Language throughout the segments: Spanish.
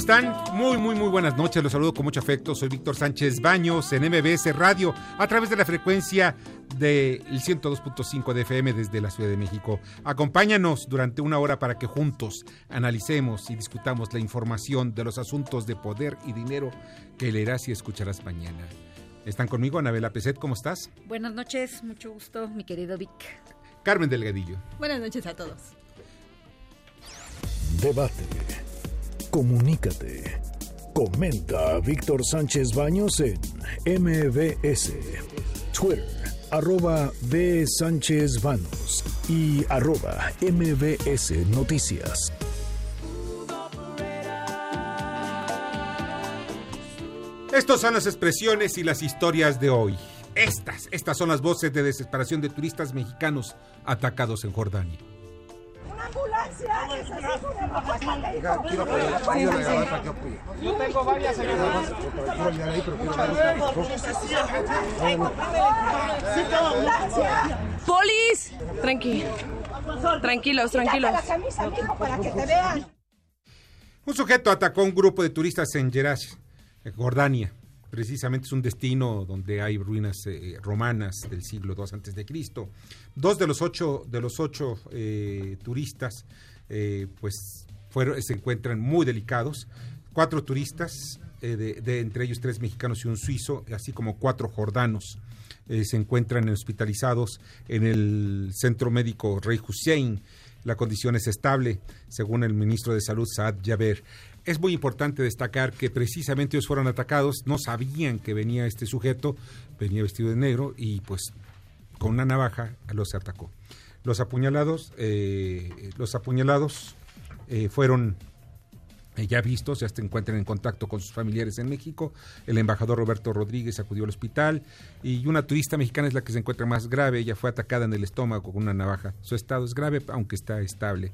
Están? Muy, muy, muy buenas noches. Los saludo con mucho afecto. Soy Víctor Sánchez Baños en MBS Radio a través de la frecuencia del 102.5 de FM desde la Ciudad de México. Acompáñanos durante una hora para que juntos analicemos y discutamos la información de los asuntos de poder y dinero que leerás y escucharás mañana. Están conmigo Anabela Peset, ¿cómo estás? Buenas noches, mucho gusto, mi querido Vic. Carmen Delgadillo. Buenas noches a todos. Debate. Comunícate. Comenta a Víctor Sánchez Baños en MBS. Twitter, arroba B. Sánchez Baños y arroba MBS Noticias. Estas son las expresiones y las historias de hoy. Estas, estas son las voces de desesperación de turistas mexicanos atacados en Jordania. ¡Una ambulancia! ¡Necesito una evacuación de Yo tengo varias! ¡Polis! Tranqui. Tranquilos, tranquilos. Un sujeto atacó a un grupo de turistas en Gerash, en Jordania. Precisamente es un destino donde hay ruinas eh, romanas del siglo II antes de Cristo. Dos de los ocho de los ocho eh, turistas, eh, pues fueron, se encuentran muy delicados. Cuatro turistas, de, entre ellos tres mexicanos y un suizo, así como cuatro jordanos, se encuentran hospitalizados en el centro médico Rey Hussein. La condición es estable, según el ministro de Salud Saad Jaber. Es muy importante destacar que precisamente ellos fueron atacados, no sabían que venía este sujeto, venía vestido de negro y pues con una navaja los atacó. Los apuñalados, eh, los apuñalados eh, fueron eh, ya vistos, ya se encuentran en contacto con sus familiares en México. El embajador Roberto Rodríguez acudió al hospital y una turista mexicana es la que se encuentra más grave. Ella fue atacada en el estómago con una navaja. Su estado es grave, aunque está estable.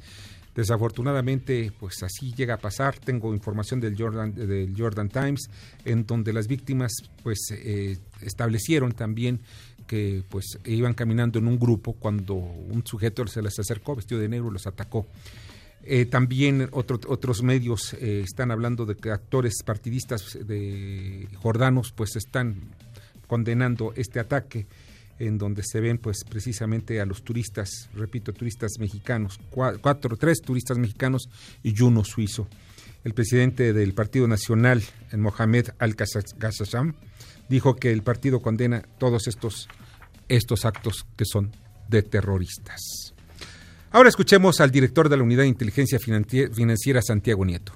Desafortunadamente, pues así llega a pasar. Tengo información del Jordan, del Jordan Times, en donde las víctimas, pues, eh, establecieron también que, pues, iban caminando en un grupo cuando un sujeto se les acercó vestido de negro y los atacó. Eh, también otro- otros medios eh, están hablando de que actores partidistas de jordanos, pues, están condenando este ataque en donde se ven pues precisamente a los turistas, repito, turistas mexicanos, cua- cuatro, tres turistas mexicanos y uno suizo. El presidente del Partido Nacional, Mohamed Al-Ghassam, dijo que el partido condena todos estos, estos actos que son de terroristas. Ahora escuchemos al director de la Unidad de Inteligencia Financi- Financiera, Santiago Nieto.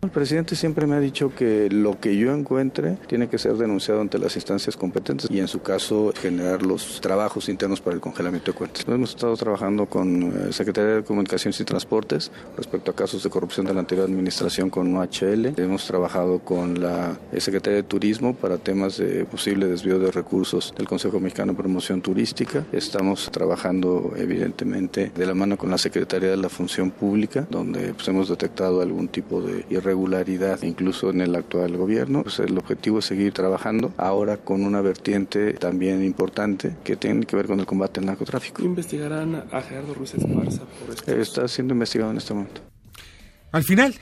El presidente siempre me ha dicho que lo que yo encuentre tiene que ser denunciado ante las instancias competentes y en su caso generar los trabajos internos para el congelamiento de cuentas. Hemos estado trabajando con eh, Secretaría de Comunicaciones y Transportes respecto a casos de corrupción de la anterior administración con OHL. Hemos trabajado con la eh, Secretaría de Turismo para temas de posible desvío de recursos del Consejo Mexicano de Promoción Turística. Estamos trabajando evidentemente de la mano con la Secretaría de la Función Pública, donde pues, hemos detectado algún tipo de irregularidad incluso en el actual gobierno. Pues, el objetivo es seguir trabajando ahora con una vertiente también importante que tiene que ver con el combate al narcotráfico. Investigarán a Gerardo Ruiz Esparza por esto. Está siendo investigado en este momento. Al final,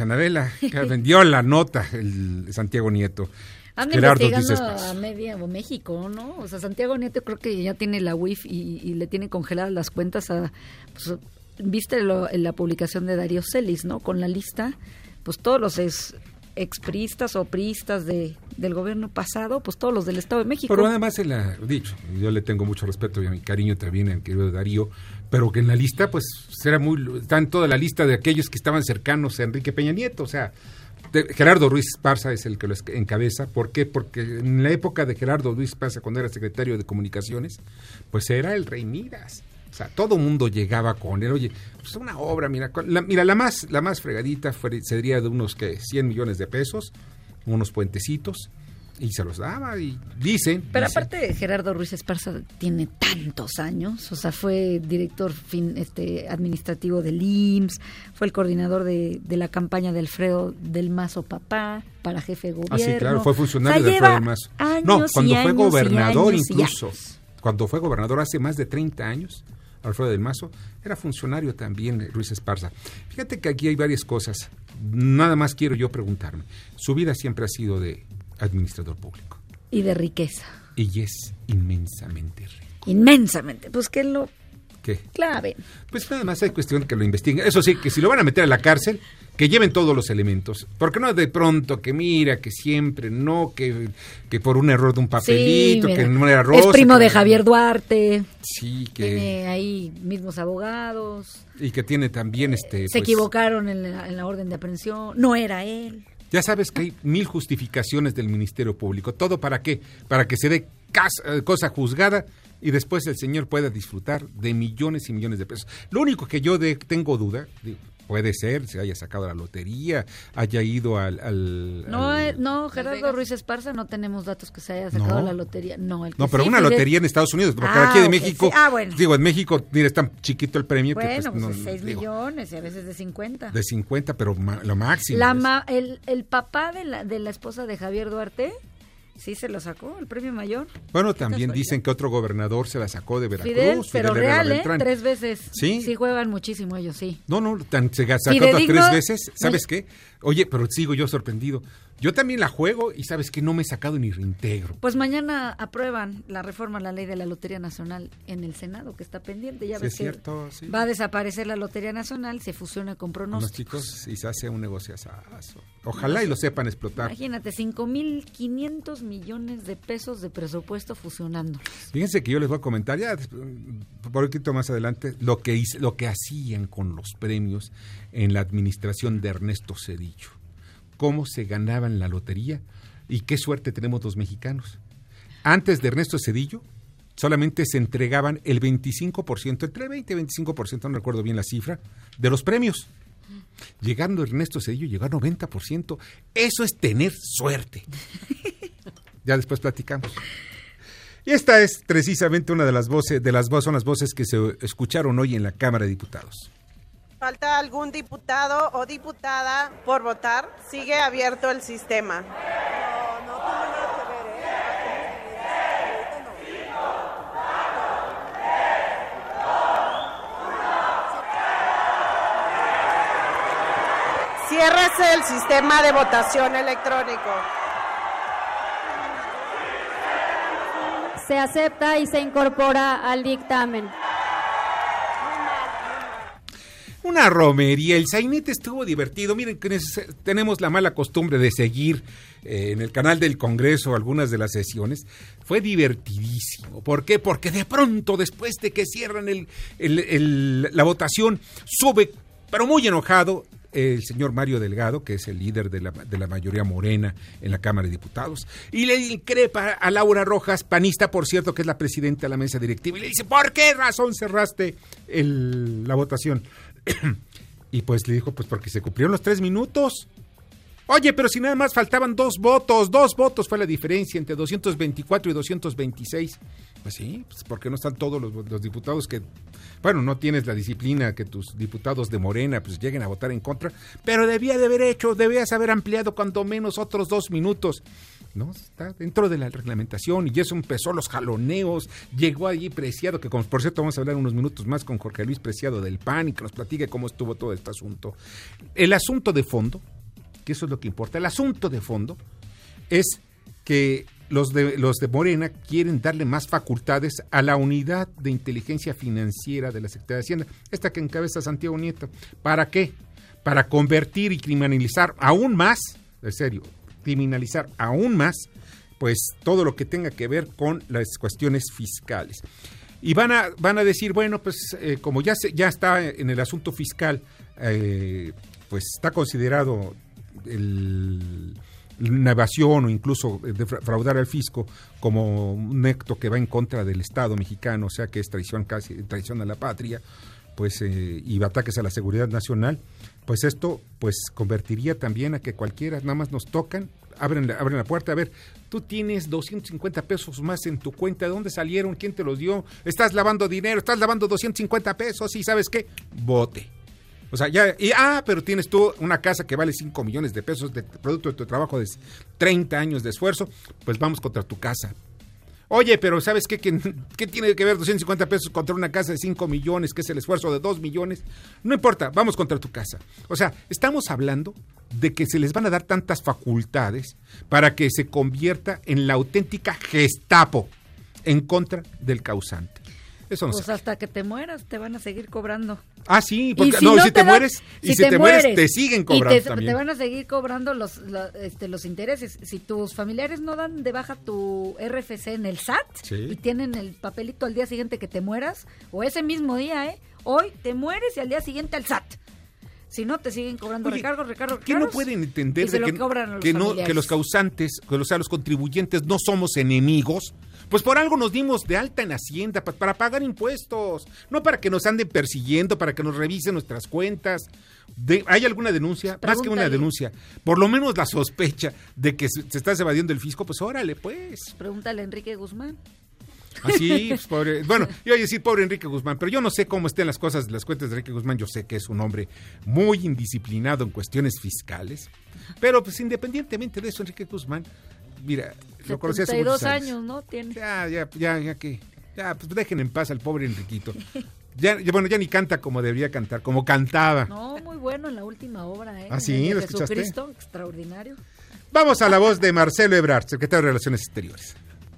Anabela vendió la nota el Santiago Nieto. Anda Gerardo investigando a media o México, ¿no? O sea, Santiago Nieto creo que ya tiene la WIF y, y le tiene congeladas las cuentas a... Pues, Viste lo- en la publicación de Darío Celis, ¿no? Con la lista, pues todos los ex, expristas o priistas de, del gobierno pasado, pues todos los del Estado de México. Pero además, él ha dicho, yo le tengo mucho respeto y a mi cariño también al querido Darío, pero que en la lista, pues, era muy, está en toda la lista de aquellos que estaban cercanos a Enrique Peña Nieto, o sea, Gerardo Ruiz Esparza es el que lo encabeza. ¿Por qué? Porque en la época de Gerardo Ruiz Esparza, cuando era secretario de Comunicaciones, pues era el rey Midas. O sea, todo mundo llegaba con él. Oye, pues una obra, mira, la, mira, la más, la más fregadita fue- sería de unos que 100 millones de pesos, unos puentecitos, y se los daba. Y dicen. Pero dicen- aparte Gerardo Ruiz Esparza tiene tantos años, o sea, fue director fin, este, administrativo del IMSS, fue el coordinador de, de la campaña de Alfredo del Mazo Papá para jefe de gobierno. Ah, sí, claro, fue funcionario O sea, de Alfredo del Mazo. años No, y cuando fue años y gobernador años incluso. Cuando fue gobernador hace más de 30 años, Alfredo del Mazo, era funcionario también Ruiz Esparza. Fíjate que aquí hay varias cosas. Nada más quiero yo preguntarme. Su vida siempre ha sido de administrador público Y de riqueza, y es inmensamente rico. inmensamente. Pues que lo ¿Qué? clave. Pues nada más hay cuestión que lo investiguen. Eso sí, que si lo van a meter a la cárcel, que lleven todos los elementos. Porque no de pronto que mira, que siempre, no, que, que por un error de un papelito, Sí, que no era rosa. Es primo que- de Javier Duarte, Sí, que, tiene ahí mismos abogados. y que tiene también este... Se pues, equivocaron en la, en la orden de aprehensión. No era él. Ya sabes que hay mil justificaciones del Ministerio Público. ¿Todo para qué? Para que se dé cas- eh, cosa juzgada y después el señor pueda disfrutar de millones y millones de pesos. Lo único que yo de- tengo duda, digo, puede ser, se haya sacado la lotería, haya ido al... al- No, al- eh, no, Gerardo Ruiz Esparza, no tenemos datos que se haya sacado No. la lotería. No, el que No, pero sí, una lotería en Estados Unidos, porque Ah, aquí de ok, México, sí. Ah, bueno. digo, en México, mira, es tan chiquito el premio que Bueno, pues, pues no, de 6 digo, millones y a veces de 50. de 50, pero ma- lo máximo. La ma- el, el papá de la, de la esposa de Javier Duarte, sí se lo sacó, el premio mayor. Bueno, también dicen que otro gobernador se la sacó de Veracruz. Fidel, pero Fidel real, ¿eh? Tres veces. Sí. Sí juegan muchísimo ellos, sí. No, no, tan, se sacó tres veces. ¿Sabes qué? Oye, pero sigo yo sorprendido. Yo también la juego y sabes que no me he sacado ni reintegro. Pues mañana aprueban la reforma a la ley de la Lotería Nacional en el Senado, que está pendiente. Ya Sí, ves es que cierto, sí. va a desaparecer la Lotería Nacional, se fusiona con pronósticos. chicos y se hace un negociazo. Ojalá y lo sepan explotar. Imagínate, 5.500 millones de pesos de presupuesto fusionando. Fíjense que yo les voy a comentar ya por un poquito más adelante lo que hice- lo que hacían con los premios en la administración de Ernesto Cedillo. Cómo se ganaban la lotería y qué suerte tenemos los mexicanos. Antes de Ernesto Cedillo solamente se entregaban el 25%, entre 20 y 25%, no recuerdo bien la cifra, de los premios. Llegando Ernesto Cedillo llegó a 90%. Eso es tener suerte. Ya después platicamos. Y esta es precisamente una de las voces, de las voces, son las voces que se escucharon hoy en la Cámara de Diputados. ¿Falta algún diputado o diputada por votar? Sigue abierto el sistema. Ciérrese el sistema de votación electrónico. Se acepta y se incorpora al dictamen. Una romería, el sainete estuvo divertido. Miren tenemos la mala costumbre de seguir eh, en el canal del Congreso algunas de las sesiones. Fue divertidísimo. ¿Por qué? Porque de pronto, después de que cierran el, la votación, sube, pero muy enojado, el señor Mario Delgado, que es el líder de la, de la mayoría morena en la Cámara de Diputados, y le increpa a Laura Rojas, panista, por cierto, que es la presidenta de la mesa directiva, y le dice, ¿por qué razón cerraste la votación? y pues le dijo, pues porque se cumplieron los tres minutos. Oye, pero si nada más faltaban dos votos, dos votos fue la diferencia entre 224 y 226. Pues sí, pues porque no están todos los, los diputados que, bueno, no tienes la disciplina que tus diputados de Morena pues lleguen a votar en contra, pero debía de haber hecho, debías haber ampliado cuando menos otros dos minutos. No, está dentro de la reglamentación y eso empezó los jaloneos, llegó allí Preciado, que por cierto vamos a hablar unos minutos más con Jorge Luis Preciado del PAN y que nos platique cómo estuvo todo este asunto. El asunto de fondo, que eso es lo que importa. El asunto de fondo es que los de, los de Morena quieren darle más facultades a la unidad de inteligencia financiera de la Secretaría de Hacienda, esta que encabeza Santiago Nieto. ¿Para qué? Para convertir y criminalizar aún más, en serio, criminalizar aún más, pues todo lo que tenga que ver con las cuestiones fiscales. Y van a, van a decir, bueno, pues eh, como ya, se, ya está en el asunto fiscal, eh, pues está considerado el, una evasión o incluso defraudar al fisco como un acto que va en contra del Estado mexicano, o sea que es traición casi traición a la patria, pues eh, y ataques a la seguridad nacional, pues esto pues convertiría también a que cualquiera nada más nos tocan, abren la, abren la puerta, a ver, tú tienes 250 pesos más en tu cuenta, ¿de dónde salieron? ¿Quién te los dio? Estás lavando dinero, estás lavando 250 pesos y sabes qué, bote. O sea, ya, y, ah, pero tienes tú una casa que vale 5 millones de pesos de producto de tu trabajo de 30 años de esfuerzo, pues vamos contra tu casa. Oye, pero ¿sabes qué? ¿Qué, tiene que ver 250 pesos contra una casa de 5 millones, que es el esfuerzo de 2 millones? No importa, vamos contra tu casa. O sea, estamos hablando de que se les van a dar tantas facultades para que se convierta en la auténtica gestapo en contra del causante. Eso no pues hasta que te mueras te van a seguir cobrando. Ah, sí, porque Y no, si te mueres, y si, te, mueres, te siguen y cobrando te, también. te van a seguir cobrando los, la- este, los intereses. Si tus familiares no dan de baja tu RFC en el SAT Sí. y tienen el papelito al día siguiente que te mueras, o ese mismo día, ¿eh? Hoy te mueres y al día siguiente al SAT. Si no, te siguen cobrando Oye, recargos, recargos, ¿Qué no pueden entender de lo que, los que, no, que los causantes, que, o sea, los contribuyentes no somos enemigos? Pues por algo nos dimos de alta en Hacienda, pa- para pagar impuestos, no para que nos anden persiguiendo, para que nos revisen nuestras cuentas. De- ¿Hay alguna denuncia? Más que una denuncia. Por lo menos la sospecha de que se, se estás evadiendo el fisco, pues órale, pues. Pregúntale a Enrique Guzmán. Así, pues, pobre. Bueno, yo iba a decir pobre Enrique Guzmán, pero yo no sé cómo estén las cosas de las cuentas de Enrique Guzmán. Yo sé que es un hombre muy indisciplinado en cuestiones fiscales. Pero, pues, independientemente de eso, Enrique Guzmán, mira, lo conocí hace 72 muchos años. años, ¿no? Tiene. Ya, ya, ya, ya que. Ya, pues dejen en paz al pobre Enriquito. Ya, ya, bueno, ya ni canta como debería cantar, como cantaba. No, muy bueno en la última obra, ¿eh? ¿Ah, sí? ¿Lo escuchaste? Jesucristo, extraordinario. Vamos a la voz de Marcelo Ebrard, secretario de Relaciones Exteriores.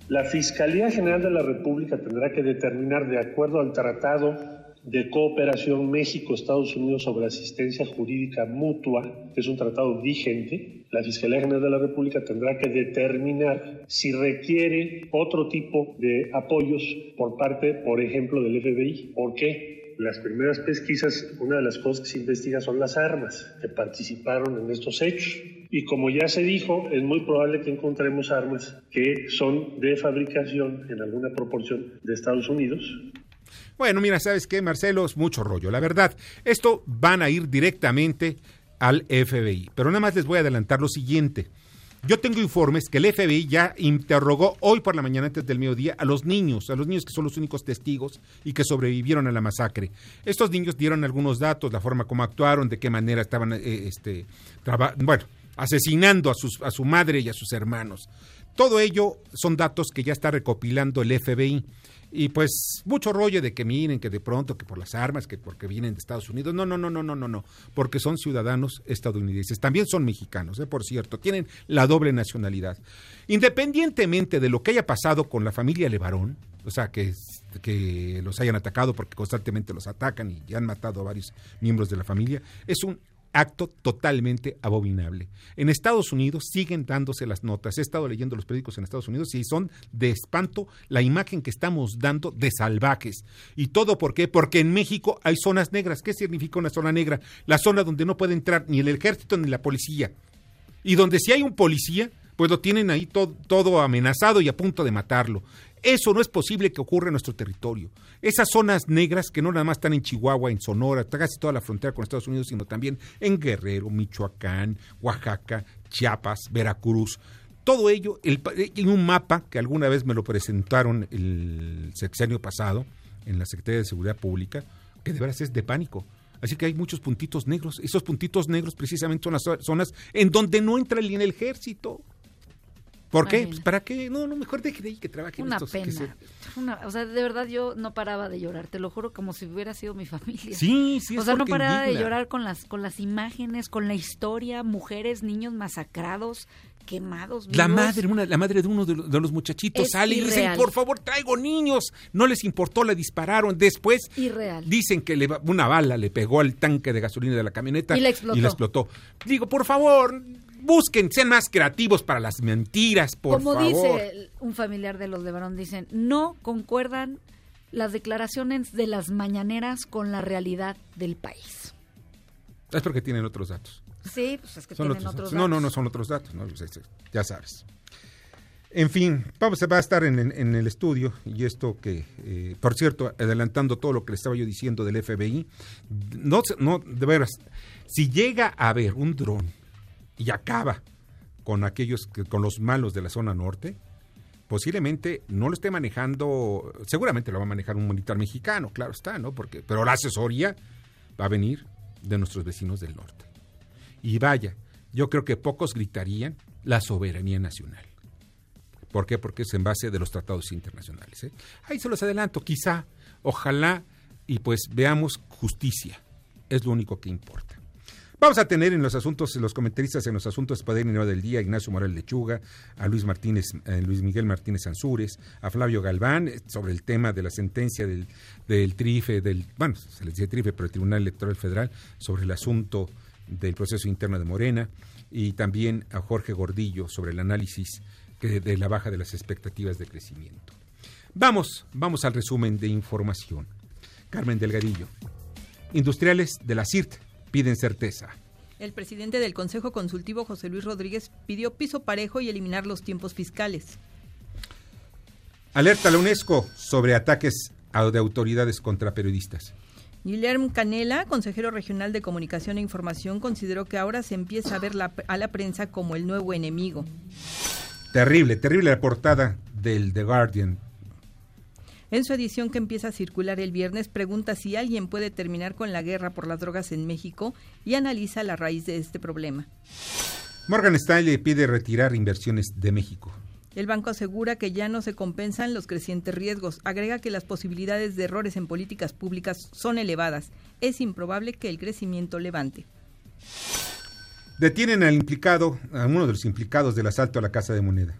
La Fiscalía General de la República tendrá que determinar, de acuerdo al Tratado de Cooperación México-Estados Unidos sobre Asistencia Jurídica Mutua, que es un tratado vigente, la Fiscalía General de la República tendrá que determinar si requiere otro tipo de apoyos por parte, por ejemplo, del FBI. ¿Por qué? Las primeras pesquisas, una de las cosas que se investiga son las armas que participaron en estos hechos. Y como ya se dijo, es muy probable que encontremos armas que son de fabricación en alguna proporción de Estados Unidos. Bueno, mira, ¿sabes qué, Marcelo? Es mucho rollo. La verdad, esto van a ir directamente al FBI. Pero nada más les voy a adelantar lo siguiente. Yo tengo informes que el FBI ya interrogó hoy por la mañana antes del mediodía a los niños, a los niños que son los únicos testigos y que sobrevivieron a la masacre. Estos niños dieron algunos datos, la forma como actuaron, de qué manera estaban, eh, este, bueno, asesinando a, a su madre y a sus hermanos. Todo ello son datos que ya está recopilando el FBI. Y pues mucho rollo de que miren, que de pronto, que por las armas, que porque vienen de Estados Unidos. No, no, no, no, no, no, no. Porque son ciudadanos estadounidenses. También son mexicanos, eh, por cierto. Tienen la doble nacionalidad. Independientemente de lo que haya pasado con la familia Levarón, o sea, que, que los hayan atacado porque constantemente los atacan y ya han matado a varios miembros de la familia, es un acto totalmente abominable. En Estados Unidos siguen dándose las notas. He estado leyendo los periódicos en Estados Unidos y son de espanto la imagen que estamos dando de salvajes. ¿Y todo por qué? Porque en México hay zonas negras. ¿Qué significa una zona negra? La zona donde no puede entrar ni el ejército ni la policía. Y donde si hay un policía, pues lo tienen ahí todo, amenazado y a punto de matarlo. Eso no es posible que ocurra en nuestro territorio. Esas zonas negras que no nada más están en Chihuahua, en Sonora, casi toda la frontera con Estados Unidos, sino también en Guerrero, Michoacán, Oaxaca, Chiapas, Veracruz. Todo ello el pa- en un mapa que alguna vez me lo presentaron el sexenio pasado en la Secretaría de Seguridad Pública, que de veras es de pánico. Así que hay muchos puntitos negros. Esos puntitos negros precisamente son las zo- zonas en donde no entra ni el ejército. ¿Por qué? Pues, ¿Para qué? No, no, mejor deje de ahí que trabajen Una estos. que pena. se- Una- o sea, de verdad yo no paraba de llorar, te lo juro, como si hubiera sido mi familia. Sí, sí, O es sea, no paraba de llorar con las, con las imágenes, con la historia, mujeres, niños masacrados, quemados. La madre, una, la madre de uno de, los- de los muchachitos Es sale y dicen, irreal. por favor, traigo niños. No les importó, le dispararon. Después Irreal. dicen que le una bala le pegó al tanque de gasolina de la camioneta Y le explotó. y le explotó. Digo, por favor, busquen, sean más creativos para las mentiras, por Como favor. dice el- un familiar de los de Barón, dicen, no concuerdan las declaraciones de las mañaneras con la realidad del país. Es porque tienen otros datos. Sí, pues es que Son tienen otros otros datos. No, no, no son otros datos, no, es- es- ya sabes. En fin, vamos, va a estar en, en- en el estudio y esto que, eh, por cierto, adelantando todo lo que le estaba yo diciendo del FBI, no, se- no, de veras, si llega a haber un dron y acaba con aquellos, que, con los malos de la zona norte, posiblemente no lo esté manejando, seguramente lo va a manejar un militar mexicano, claro está, ¿no? Porque, pero la asesoría va a venir de nuestros vecinos del norte. Y vaya, yo creo que pocos gritarían la soberanía nacional. ¿Por qué? Porque es en base de los tratados internacionales. ¿eh? Ahí se los adelanto, quizá, ojalá, y pues veamos justicia. Es lo único que importa. Vamos a tener en los asuntos, los comentaristas en los asuntos de Padre Nueva del Día, Ignacio Morel Lechuga, a Luis Martínez, eh, Luis Miguel Martínez Ansúrez, a Flavio Galván, eh, sobre el tema de la sentencia del, del TRIFE, del, bueno, se les dice TRIFE, pero el Tribunal Electoral Federal, sobre el asunto del proceso interno de Morena, y también a Jorge Gordillo sobre el análisis de la baja de las expectativas de crecimiento. Vamos, vamos al resumen de información. Carmen Delgadillo. Industriales de la CIRT piden certeza. El presidente del Consejo Consultivo, José Luis Rodríguez, pidió piso parejo y eliminar los tiempos fiscales. Alerta a la UNESCO sobre ataques de autoridades contra periodistas. Guillermo Canela, consejero regional de Comunicación e Información, consideró que ahora se empieza a ver la- a la prensa como el nuevo enemigo. Terrible, terrible la portada del The Guardian. En su edición que empieza a circular el viernes, pregunta si alguien puede terminar con la guerra por las drogas en México y analiza la raíz de este problema. Morgan Stanley pide retirar inversiones de México. El banco asegura que ya no se compensan los crecientes riesgos. Agrega que las posibilidades de errores en políticas públicas son elevadas. Es improbable que el crecimiento levante. Detienen al implicado, a uno de los implicados del asalto a la Casa de Moneda.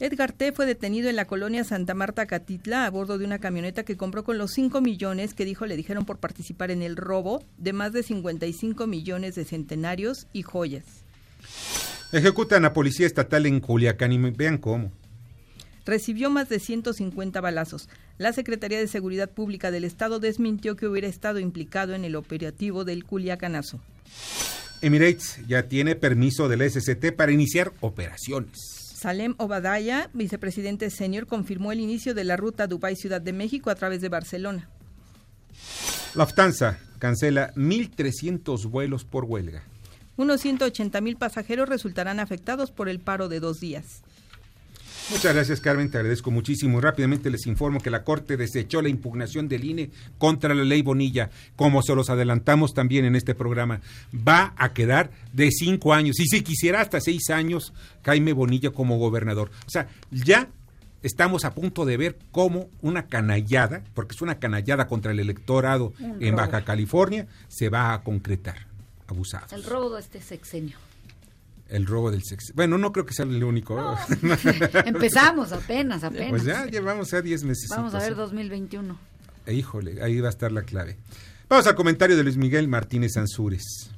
Edgar T. fue detenido en la colonia Santa Marta, Catitla, a bordo de una camioneta que compró con los 5 millones que dijo le dijeron por participar en el robo de más de 55 millones de centenarios y joyas. Ejecutan a policía estatal en Culiacán y vean cómo. Recibió más de 150 balazos. La Secretaría de Seguridad Pública del Estado desmintió que hubiera estado implicado en el operativo del Culiacanazo. Emirates ya tiene permiso de la SCT para iniciar operaciones. Salem Obadaya, vicepresidente senior, confirmó el inicio de la ruta Dubái-Ciudad de México a través de Barcelona. Lufthansa cancela 1.300 vuelos por huelga. Unos 180 mil pasajeros resultarán afectados por el paro de dos días. Muchas gracias, Carmen, te agradezco muchísimo. Rápidamente les informo que la Corte desechó la impugnación del INE contra la ley Bonilla, como se los adelantamos también en este programa. Va a quedar de cinco años, y si quisiera hasta seis años, Jaime Bonilla como gobernador. O sea, ya estamos a punto de ver cómo una canallada, porque es una canallada contra el electorado en. Baja California, se va a concretar. Abusados. El robo de este sexenio. El robo del sexo. Bueno, no creo que sea el único. Empezamos apenas, apenas. Pues ya llevamos a 10 meses. Vamos a ver 2021. Eh, Híjole, ahí va a estar la clave. Vamos al comentario de Luis Miguel Martínez Ansúrez.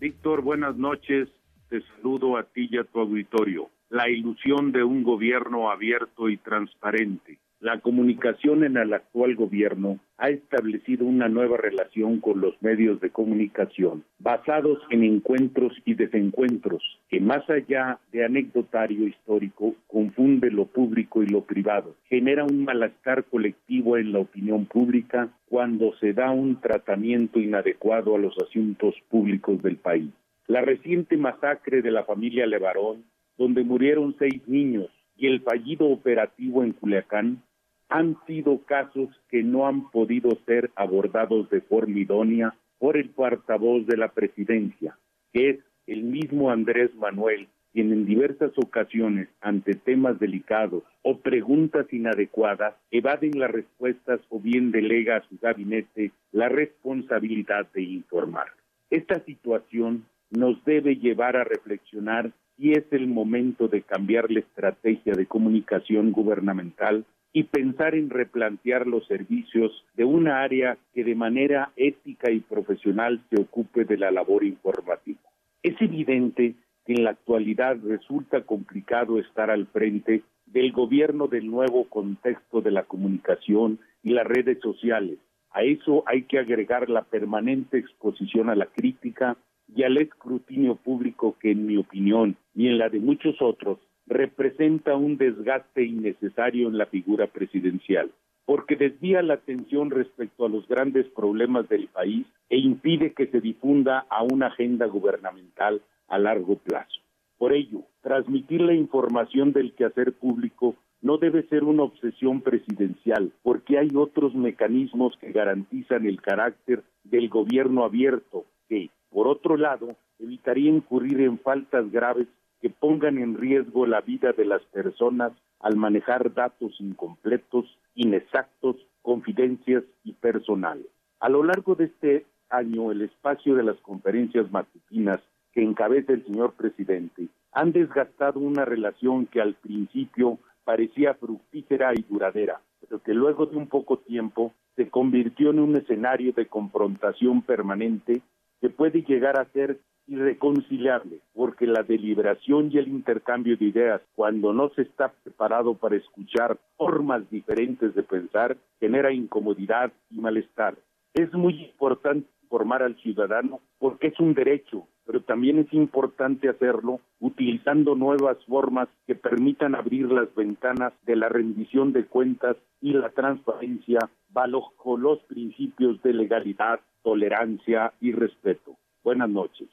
Víctor, buenas noches. Te saludo a ti y a tu auditorio. La ilusión de un gobierno abierto y transparente. La comunicación en el actual gobierno ha establecido una nueva relación con los medios de comunicación, basados en encuentros y desencuentros, que más allá de anecdotario histórico, confunde lo público y lo privado, genera un malestar colectivo en la opinión pública cuando se da un tratamiento inadecuado a los asuntos públicos del país. La reciente masacre de la familia Levarón, donde murieron seis niños, y el fallido operativo en Culiacán, han sido casos que no han podido ser abordados de forma idónea por el portavoz de la presidencia, que es el mismo Andrés Manuel, quien en diversas ocasiones, ante temas delicados o preguntas inadecuadas, evaden las respuestas o bien delega a su gabinete la responsabilidad de informar. Esta situación nos debe llevar a reflexionar si es el momento de cambiar la estrategia de comunicación gubernamental y pensar en replantear los servicios de una área que de manera ética y profesional se ocupe de la labor informativa. Es evidente que en la actualidad resulta complicado estar al frente del gobierno del nuevo contexto de la comunicación y las redes sociales. A eso hay que agregar la permanente exposición a la crítica y al escrutinio público que, en mi opinión, y en la de muchos otros, representa un desgaste innecesario en la figura presidencial, porque desvía la atención respecto a los grandes problemas del país e impide que se difunda a una agenda gubernamental a largo plazo. Por ello, transmitir la información del quehacer público no debe ser una obsesión presidencial, porque hay otros mecanismos que garantizan el carácter del gobierno abierto que, por otro lado, evitaría incurrir en faltas graves que pongan en riesgo la vida de las personas al manejar datos incompletos, inexactos, confidencias y personales. A lo largo de este año, el espacio de las conferencias matutinas que encabeza el señor presidente han desgastado una relación que al principio parecía fructífera y duradera, pero que luego de un poco tiempo se convirtió en un escenario de confrontación permanente que puede llegar a ser irreconciliable, porque la deliberación y el intercambio de ideas, cuando no se está preparado para escuchar formas diferentes de pensar, genera incomodidad y malestar. Es muy importante informar al ciudadano porque es un derecho, pero también es importante hacerlo utilizando nuevas formas que permitan abrir las ventanas de la rendición de cuentas y la transparencia bajo los principios de legalidad, tolerancia y respeto. Buenas noches.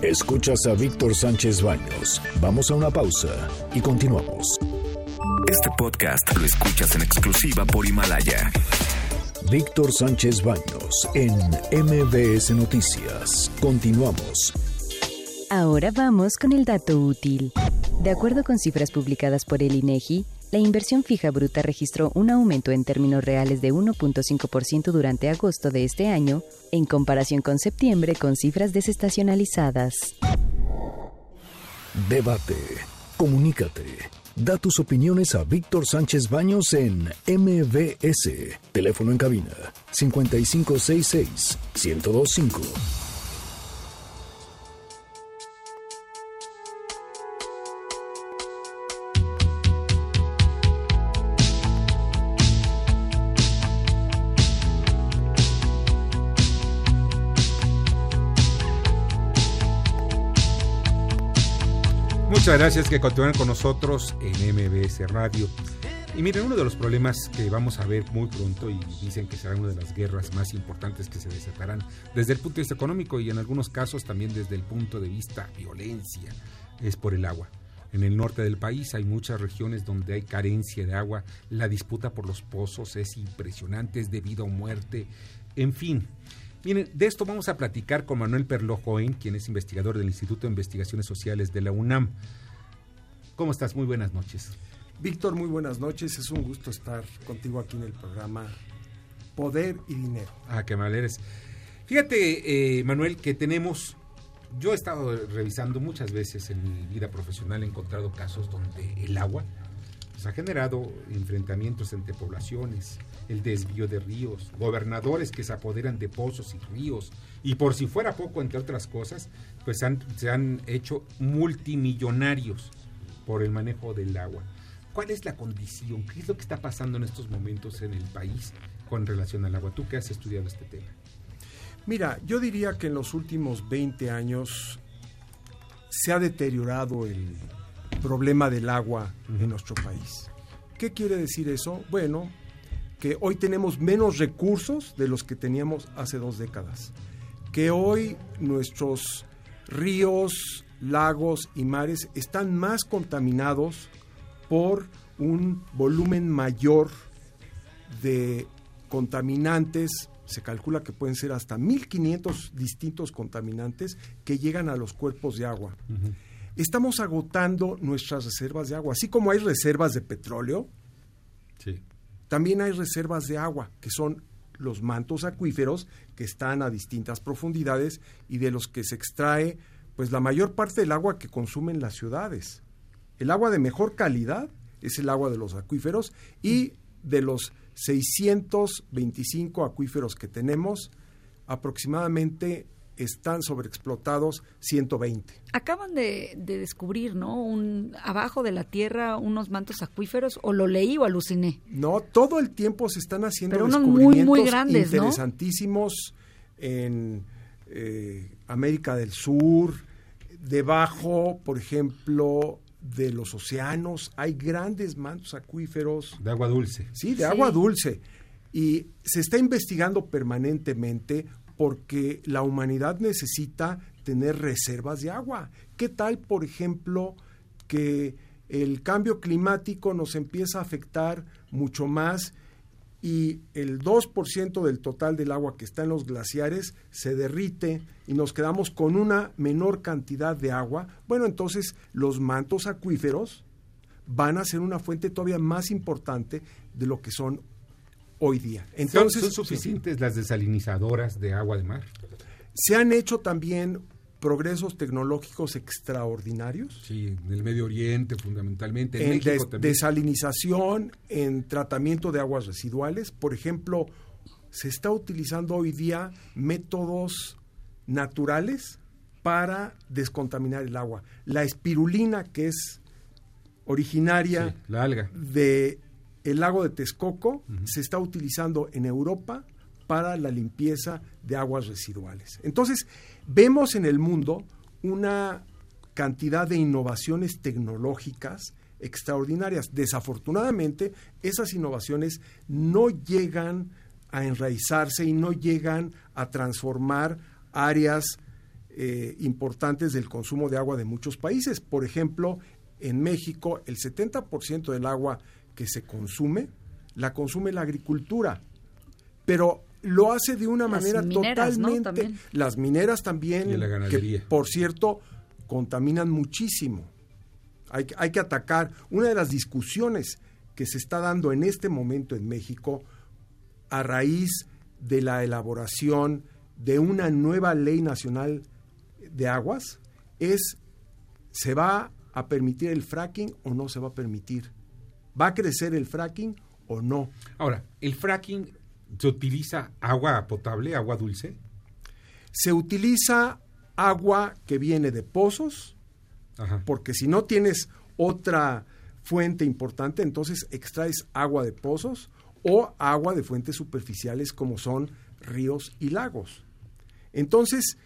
Escuchas a Víctor Sánchez Baños. Vamos a una pausa y continuamos. Este podcast lo escuchas en exclusiva por Himalaya. Víctor Sánchez Baños en MBS Noticias. Continuamos. Ahora vamos con el dato útil. De acuerdo con cifras publicadas por el INEGI, la inversión fija bruta registró un aumento en términos reales de 1.5% durante agosto de este año, en comparación con septiembre con cifras desestacionalizadas. Debate. Comunícate. Da tus opiniones a Víctor Sánchez Baños en MBS. Teléfono en cabina 5566 1025. Muchas gracias que continúen con nosotros en MBS Radio. Y miren, uno de los problemas que vamos a ver muy pronto, y dicen que será una de las guerras más importantes que se desatarán desde el punto de vista económico y en algunos casos también desde el punto de vista violencia, es por el agua. En el norte del país hay muchas regiones donde hay carencia de agua, la disputa por los pozos es impresionante, es debido a muerte, en fin. Miren, de esto vamos a platicar con Manuel Perlojoen, quien es investigador del Instituto de Investigaciones Sociales de la UNAM. ¿Cómo estás? Muy buenas noches. Víctor, muy buenas noches. Es un gusto estar contigo aquí en el programa Poder y Dinero. Ah, qué mal eres. Fíjate, eh, Manuel, que tenemos... Yo he estado revisando muchas veces en mi vida profesional, he encontrado casos donde el agua pues, ha generado enfrentamientos entre poblaciones, el desvío de ríos, gobernadores que se apoderan de pozos y ríos, y por si fuera poco, entre otras cosas, pues han- se han hecho multimillonarios por el manejo del agua. ¿Cuál es la condición? ¿Qué es lo que está pasando en estos momentos en el país con relación al agua? Tú que has estudiado este tema. Mira, yo diría que en los últimos 20 años se ha deteriorado el problema del agua en nuestro país. ¿Qué quiere decir eso? Bueno, que hoy tenemos menos recursos de los que teníamos hace dos décadas. Que hoy nuestros ríos, lagos y mares están más contaminados por un volumen mayor de contaminantes, se calcula que pueden ser hasta 1500 distintos contaminantes que llegan a los cuerpos de agua. Estamos agotando nuestras reservas de agua, así como hay reservas de petróleo, Sí. También hay reservas de agua, que son los mantos acuíferos que están a distintas profundidades y de los que se extrae pues la mayor parte del agua que consumen las ciudades. El agua de mejor calidad es el agua de los acuíferos y de los 625 acuíferos que tenemos, aproximadamente están sobreexplotados 120. Acaban de, de descubrir, ¿no? Un, abajo de la tierra unos mantos acuíferos, o lo leí o aluciné. No, todo el tiempo se están haciendo Pero unos muy, descubrimientos muy grandes, ¿no? interesantísimos en eh, América del Sur, debajo, por ejemplo, de los océanos, hay grandes mantos acuíferos. De agua dulce. Sí, de agua dulce. Y se está investigando permanentemente porque la humanidad necesita tener reservas de agua. ¿Qué tal, por ejemplo, que el cambio climático nos empieza a afectar mucho más y el 2% del total del agua que está en los glaciares se derrite y nos quedamos con una menor cantidad de agua? Bueno, entonces los mantos acuíferos van a ser una fuente todavía más importante de lo que son hoy día. Entonces, ¿Son, suficientes las desalinizadoras de agua de mar? Se han hecho también progresos tecnológicos extraordinarios. Sí, en el Medio Oriente fundamentalmente, en, en México des- también. desalinización, en tratamiento de aguas residuales. Por ejemplo, se está utilizando hoy día métodos naturales para descontaminar el agua. La espirulina, que es originaria Sí, la alga. de el lago de Texcoco, se está utilizando en Europa para la limpieza de aguas residuales. Entonces, vemos en el mundo una cantidad de innovaciones tecnológicas extraordinarias. Desafortunadamente, esas innovaciones no llegan a enraizarse y no llegan a transformar áreas eh, importantes del consumo de agua de muchos países. Por ejemplo, en México, el 70% del agua que se consume la consume la agricultura, pero lo hace de una Las manera totalmente. Las mineras también, Y la que ganadería. por cierto contaminan muchísimo. Hay, que- hay que atacar. Una de las discusiones que se está dando en este momento en México a raíz de la elaboración de una nueva ley nacional de aguas es ¿se va a permitir el fracking o no se va a permitir? ¿Va a crecer el fracking o no? Ahora, ¿el fracking se utiliza agua potable, agua dulce? Se utiliza agua que viene de pozos, Ajá. porque si no tienes otra fuente importante, entonces extraes agua de pozos o agua de fuentes superficiales como son ríos y lagos. Entonces,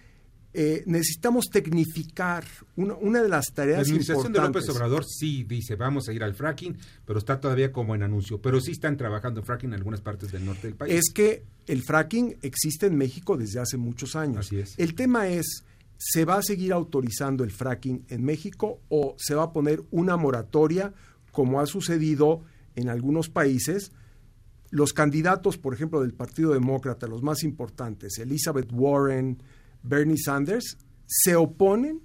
eh, necesitamos tecnificar una, una de las La tareas administración de. López Obrador sí dice vamos a ir al fracking, pero está todavía como en anuncio. Pero sí están trabajando en fracking en algunas partes del norte del país. es que el fracking existe en México desde hace muchos años. Así es. El tema es, ¿se va a seguir autorizando el fracking en México o se va a poner una moratoria como ha sucedido en algunos países? Los candidatos, por ejemplo, del Partido Demócrata, los más importantes, Elizabeth Warren, Bernie Sanders, se oponen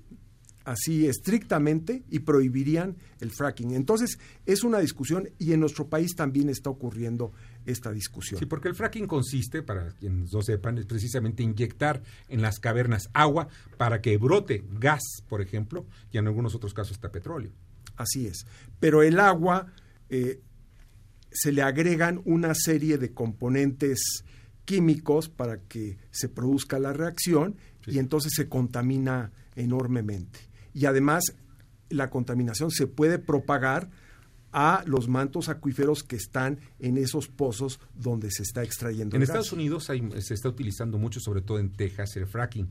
así estrictamente y prohibirían el fracking. Entonces, es una discusión y en nuestro país también está ocurriendo esta discusión. Sí, porque el fracking consiste, para quienes no sepan, es precisamente inyectar en las cavernas agua para que brote gas, por ejemplo, y en algunos otros casos hasta petróleo. Así es. Pero el agua eh, se le agregan una serie de componentes químicos para que se produzca la reacción y entonces se contamina enormemente. Y además la contaminación se puede propagar a los mantos acuíferos que están en esos pozos donde se está extrayendo En el Estados gas. Unidos hay- se está utilizando mucho, sobre todo en Texas, el fracking.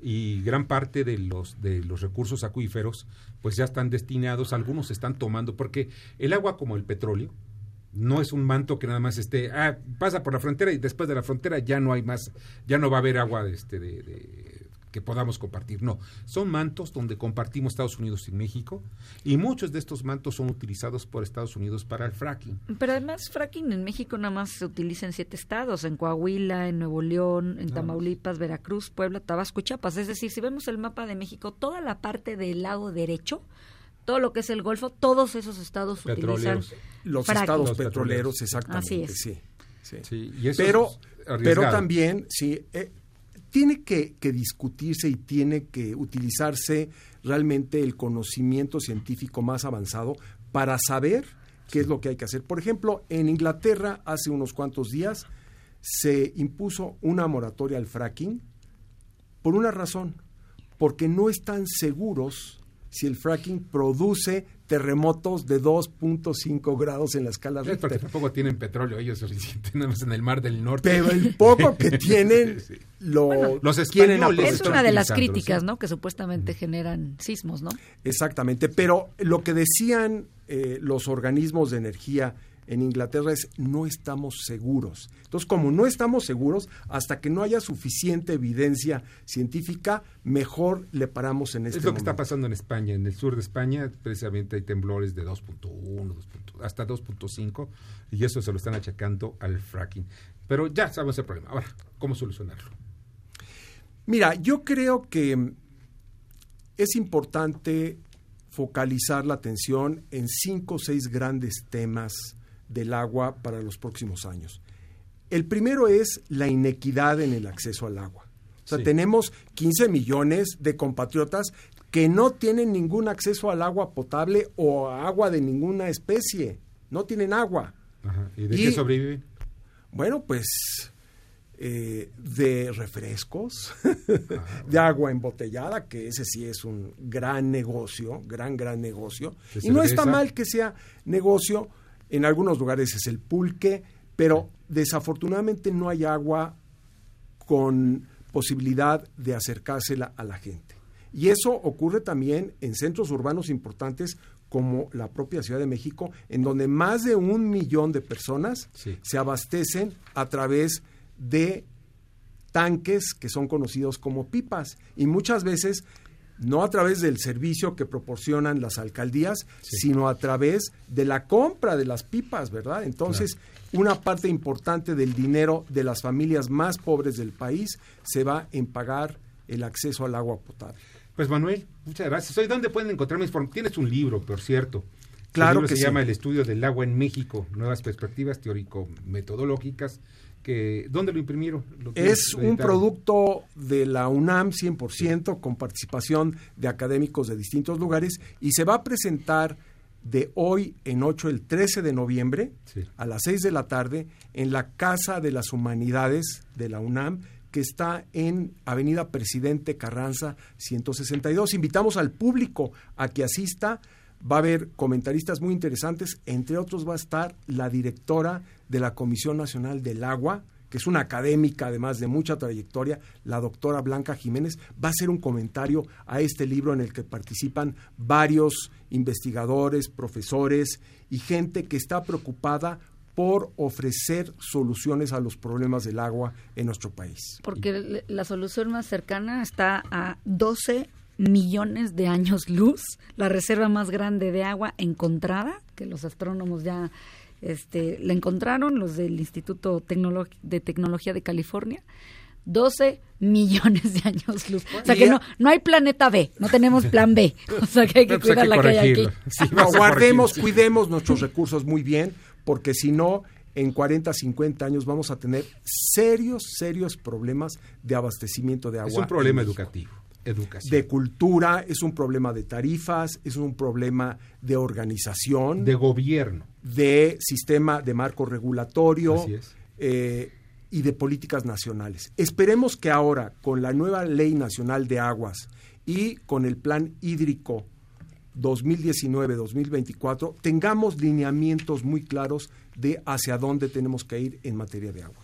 Y gran parte de los, de los recursos acuíferos pues ya están destinados, algunos se están tomando, porque el agua como el petróleo no es un manto que nada más esté, ah, pasa por la frontera y después de la frontera ya no hay más, ya no va a haber agua de este, de, de- que podamos compartir. No, son mantos donde compartimos Estados Unidos y México y muchos de estos mantos son utilizados por Estados Unidos para el fracking. Pero además, fracking en México nada más se utiliza en siete estados, en Coahuila, en Nuevo León, en Tamaulipas, Veracruz, Puebla, Tabasco y Chiapas. Es decir, si vemos el mapa de México, toda la parte del lado derecho, todo lo que es el Golfo, todos esos estados utilizan. Los fracking. estados Los petroleros, exactamente. Así es. Sí, sí. Sí, y eso pero, es pero también, sí, eh, tiene que, que discutirse y tiene que utilizarse realmente el conocimiento científico más avanzado para saber qué es lo que hay que hacer. Por ejemplo, en Inglaterra hace unos cuantos días se impuso una moratoria al fracking por una razón, porque no están seguros si el fracking produce terremotos de 2.5 grados en la escala Es porque Richter. tampoco tienen petróleo ellos suficiente, nada más en el mar del norte. Pero el poco que tienen Sí. lo Los quieren españoles. Es una de las críticas. ¿no? Que supuestamente generan sismos, ¿no? Exactamente, pero lo que decían eh, los organismos de energía en Inglaterra es no estamos seguros. Entonces, como no estamos seguros, hasta que no haya suficiente evidencia científica, mejor le paramos en este Es lo que está pasando en España. En el sur de España, precisamente hay temblores de 2.1, 2. hasta 2.5, y eso se lo están achacando al fracking. Pero ya sabemos el problema. Ahora, ¿cómo solucionarlo? Mira, yo creo que es importante focalizar la atención en cinco o seis grandes temas del agua para los próximos años. El primero es la inequidad en el acceso al agua. O sea, Sí. tenemos 15 millones de compatriotas que no tienen ningún acceso al agua potable o a agua de ninguna especie. No tienen agua. Ajá. ¿Y de Y- qué sobreviven? Bueno, pues eh, de refrescos, de agua embotellada, que ese sí es un gran negocio, gran, gran negocio. Y no está mal que sea negocio, en algunos lugares es el pulque, pero desafortunadamente no hay agua con posibilidad de acercársela a la gente. Y eso ocurre también en centros urbanos importantes como la propia Ciudad de México, en donde más de un millón de personas Sí. se abastecen a través de tanques que son conocidos como pipas y muchas veces no a través del servicio que proporcionan las alcaldías, sino a través de la compra de las pipas, ¿verdad? Entonces, una parte importante del dinero de las familias más pobres del país se va en pagar el acceso al agua potable. Pues Manuel, muchas gracias. ¿dónde pueden encontrar información? Tienes un libro, por cierto. Claro el libro que se sí. llama El estudio del agua en México, nuevas perspectivas teórico-metodológicas. Que, ¿Dónde lo imprimieron? ¿Lo tienes Es un producto de la UNAM 100% con participación de académicos de distintos lugares y se va a presentar de hoy en 8 el 13 de noviembre Sí. a las 6 de la tarde en la Casa de las Humanidades de la UNAM que está en Avenida Presidente Carranza 162. Invitamos al público a que asista. Va a haber comentaristas muy interesantes, entre otros va a estar la directora de la Comisión Nacional del Agua, que es una académica además de mucha trayectoria, la doctora Blanca Jiménez, va a hacer un comentario a este libro en el que participan varios investigadores, profesores y gente que está preocupada por ofrecer soluciones a los problemas del agua en nuestro país. Porque la solución más cercana está a 12 millones de años luz, la reserva más grande de agua encontrada, que los astrónomos ya este, la encontraron, los del Instituto Tecnolo- de Tecnología de California. 12 millones de años luz. O sea que no, no hay planeta B, no tenemos plan B. O sea que hay que Pues cuidar la que hay aquí. Sí, No, guardemos, cuidemos nuestros recursos muy bien, porque si no, en 40, 50 años vamos a tener serios, serios problemas de abastecimiento de agua. Es un problema educativo. Educación. De cultura, es un problema de tarifas, es un problema de organización, de de, gobierno. sistema de marco regulatorio Así es. eh, y de políticas nacionales. Esperemos que ahora, con la nueva Ley Nacional de Aguas y con el Plan Hídrico 2019-2024, tengamos lineamientos muy claros de hacia dónde tenemos que ir en materia de agua.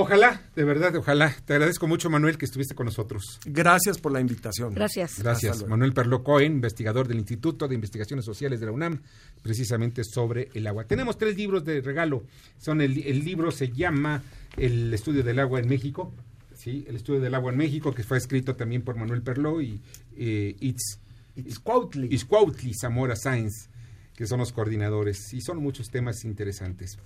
Ojalá, de verdad, ojalá. Te agradezco mucho, Manuel, que estuviste con nosotros. Gracias por la invitación. Gracias. Gracias. Manuel Perlo Cohen, investigador del Instituto de Investigaciones Sociales de la UNAM, precisamente sobre el agua. Tenemos tres libros de regalo. Son el, el libro se llama El estudio del agua en México. Sí, el estudio del agua en México, que fue escrito también por Manuel Perló y eh, Itz, Itzcuautli. Itzcuautli Zamora Sáenz, que son los coordinadores. Y son muchos temas interesantes.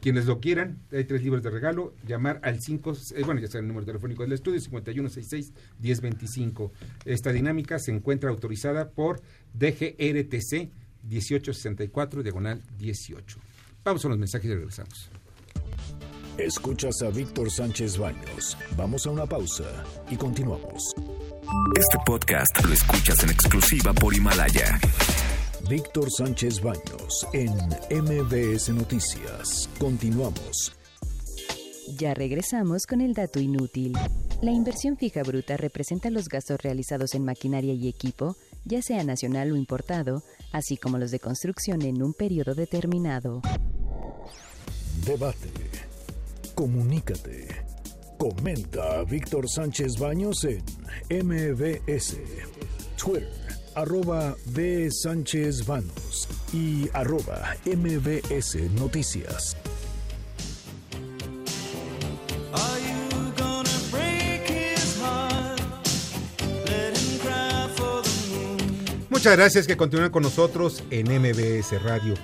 Quienes lo quieran, hay tres libros de regalo, llamar al 5, eh, bueno, ya está el número telefónico del estudio, 5166-1025. Esta dinámica se encuentra autorizada por DGRTC 1864, diagonal 18. Vamos a los mensajes y regresamos. Escuchas a Víctor Sánchez Baños. Vamos a una pausa y continuamos. Este podcast lo escuchas en exclusiva por Himalaya. Víctor Sánchez Baños en MBS Noticias. Continuamos. Ya regresamos con el dato inútil. La inversión fija bruta representa los gastos realizados en maquinaria y equipo, ya sea nacional o importado, así como los de construcción en un periodo determinado. Debate. Comunícate. Comenta a Víctor Sánchez Baños en MBS. Twitter, arroba B. Sánchez Baños y arroba MBS Noticias. Muchas gracias que continúan con nosotros en MBS Radio.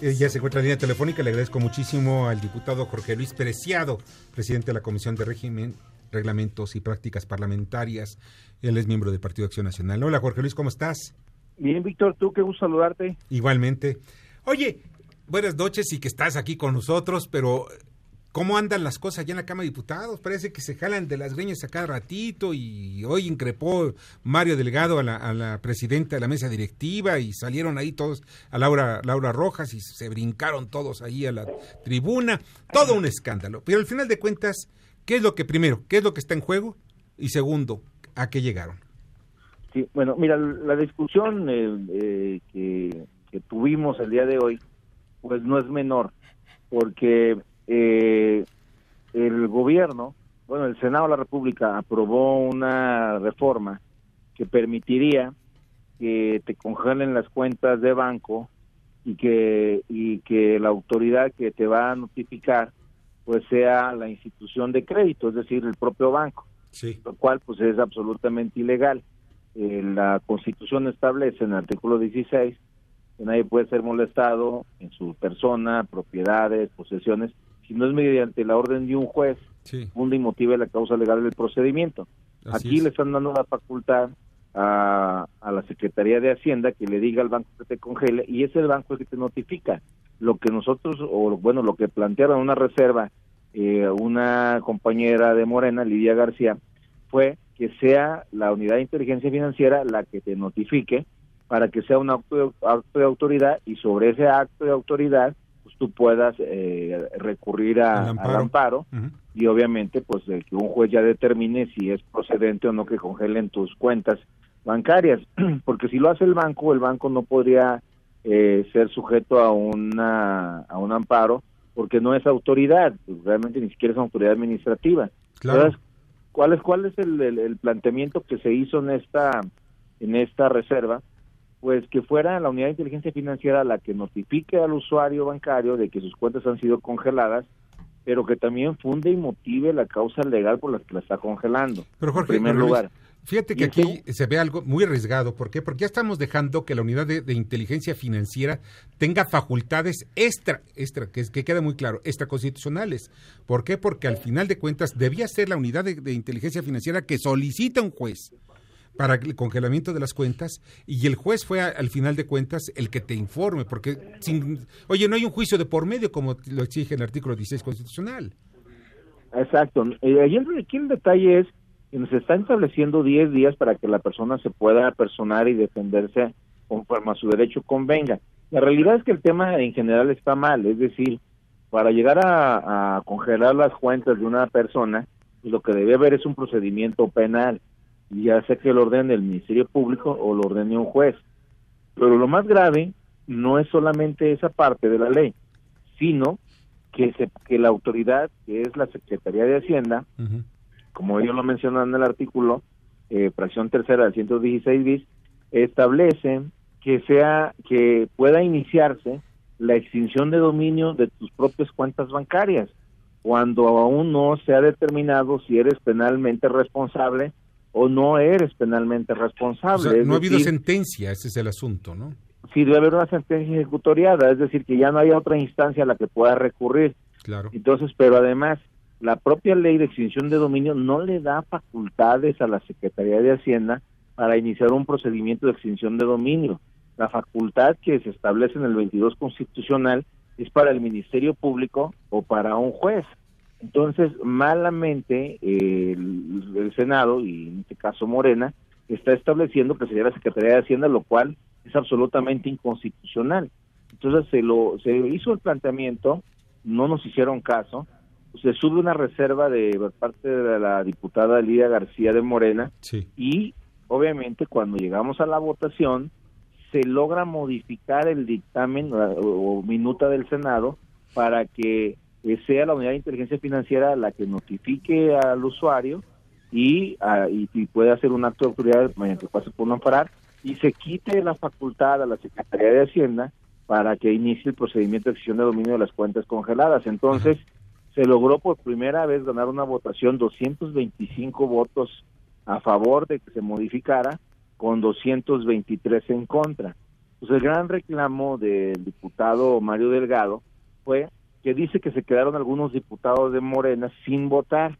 Eh, ya se encuentra en línea telefónica. Le agradezco muchísimo al diputado Jorge Luis Preciado, presidente de la Comisión de Régimen, Reglamentos y Prácticas Parlamentarias. Él es miembro del Partido Acción Nacional. Hola Jorge Luis, ¿cómo estás? Bien, Víctor, tú qué gusto saludarte. Igualmente. Oye, buenas noches y que estás aquí con nosotros, pero ¿cómo andan las cosas allá en la Cámara de Diputados? Parece que se jalan de las greñas a cada ratito y hoy increpó Mario Delgado a la, a la presidenta de la mesa directiva y salieron ahí todos a Laura, Laura Rojas y se brincaron todos ahí a la tribuna. Todo un escándalo. Pero al final de cuentas, ¿qué es lo que primero, qué es lo que está en juego? Y segundo, ¿a qué llegaron? Sí, bueno, mira, la discusión eh, eh, que, tuvimos el día de hoy, pues no es menor, porque eh, el gobierno, bueno, el Senado de la República aprobó una reforma que permitiría que te congelen las cuentas de banco y que y que la autoridad que te va a notificar pues sea la institución de crédito, es decir, el propio banco, Sí. lo cual pues es absolutamente ilegal. Eh, la Constitución establece en el artículo 16 que nadie puede ser molestado en su persona, propiedades, posesiones, si no es mediante la orden de un juez, Sí. funda y motive la causa legal del procedimiento. Así Aquí es. le están dando la facultad a, a la Secretaría de Hacienda que le diga al banco que te congele y es el banco el que te notifica. Lo que nosotros, o bueno, lo que plantearon en una reserva eh, una compañera de Morena, Lidia García, fue que sea la unidad de inteligencia financiera la que te notifique para que sea un acto de, acto de autoridad y sobre ese acto de autoridad pues tú puedas eh, recurrir a- Al al amparo. y obviamente pues de que un juez ya determine si es procedente o no que congelen tus cuentas bancarias porque si lo hace el banco el banco no podría eh, ser sujeto a una a un amparo porque no es autoridad pues, realmente ni siquiera es autoridad administrativa Claro. Entonces, ¿cuál es cuál es el, el- el planteamiento que se hizo en esta en esta reserva pues que fuera la unidad de inteligencia financiera la que notifique al usuario bancario de que sus cuentas han sido congeladas, pero que también funde y motive la causa legal por la que la está congelando. Pero Jorge, en primer Luis, lugar. Fíjate que Y aquí se ve algo muy arriesgado. ¿Por qué? Porque ya estamos dejando que la unidad de, de inteligencia financiera tenga facultades extra, extra que, que queda muy claro, extraconstitucionales. ¿Por qué? Porque al final de cuentas debía ser la unidad de, de inteligencia financiera que solicita un juez para el congelamiento de las cuentas y el juez fue a- al final de cuentas el que te informe, porque sin, oye, no hay un juicio de por medio como lo exige el artículo 16 constitucional. Exacto. Eh, ahí el, aquí el detalle es nos está estableciendo 10 días para que la persona se pueda personar y defenderse conforme a su derecho convenga. La realidad es que el tema en general está mal, es decir, para llegar a, congelar las cuentas de una persona, pues lo que debe haber es un procedimiento penal, ya sea que lo ordene el Ministerio Público o lo ordene un juez. Pero lo más grave no es solamente esa parte de la ley, sino que, se, que la autoridad, que es la Secretaría de Hacienda, como ellos lo mencionan en el artículo, eh, fracción tercera del 116 bis, establece que sea que pueda iniciarse la extinción de dominio de tus propias cuentas bancarias cuando aún no se ha determinado si eres penalmente responsable o no eres penalmente O responsable. sea, Es no ha habido decir, sentencia, ese es el asunto, ¿no? si debe haber una sentencia ejecutoriada, es decir, que ya no haya otra instancia a la que pueda recurrir. Claro. Entonces, pero además, la propia ley de extinción de dominio no le da facultades a la Secretaría de Hacienda para iniciar un procedimiento de extinción de dominio. La facultad que se establece en el 22 constitucional es para el Ministerio Público o para un juez. Entonces, malamente, el, el Senado, y en este caso Morena, está estableciendo que sería la Secretaría de Hacienda, lo cual es absolutamente inconstitucional. Entonces, se, lo, se hizo el planteamiento, no nos hicieron caso, se sube una reserva de por parte de la diputada Lidia García de Morena Sí. y obviamente cuando llegamos a la votación se logra modificar el dictamen o, o minuta del Senado para que eh, sea la unidad de inteligencia financiera la que notifique al usuario y, ah, y, y puede hacer un acto de autoridad mediante el cual se puede amparar y se quite la facultad a la Secretaría de Hacienda para que inicie el procedimiento de excepción de dominio de las cuentas congeladas. Entonces, se logró por primera vez ganar una votación 225 votos a favor de que se modificara con 223 en contra. Pues el gran reclamo del diputado Mario Delgado fue que dice que se quedaron algunos diputados de Morena sin votar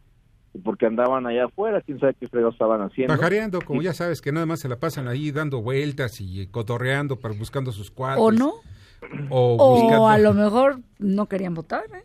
porque andaban allá afuera, quién sabe qué fregados estaban haciendo. Pajareando, como ya sabes, que nada más se la pasan ahí dando vueltas y cotorreando para buscando sus cuadros. ¿O no? O, O buscando- a lo mejor no querían votar, ¿eh?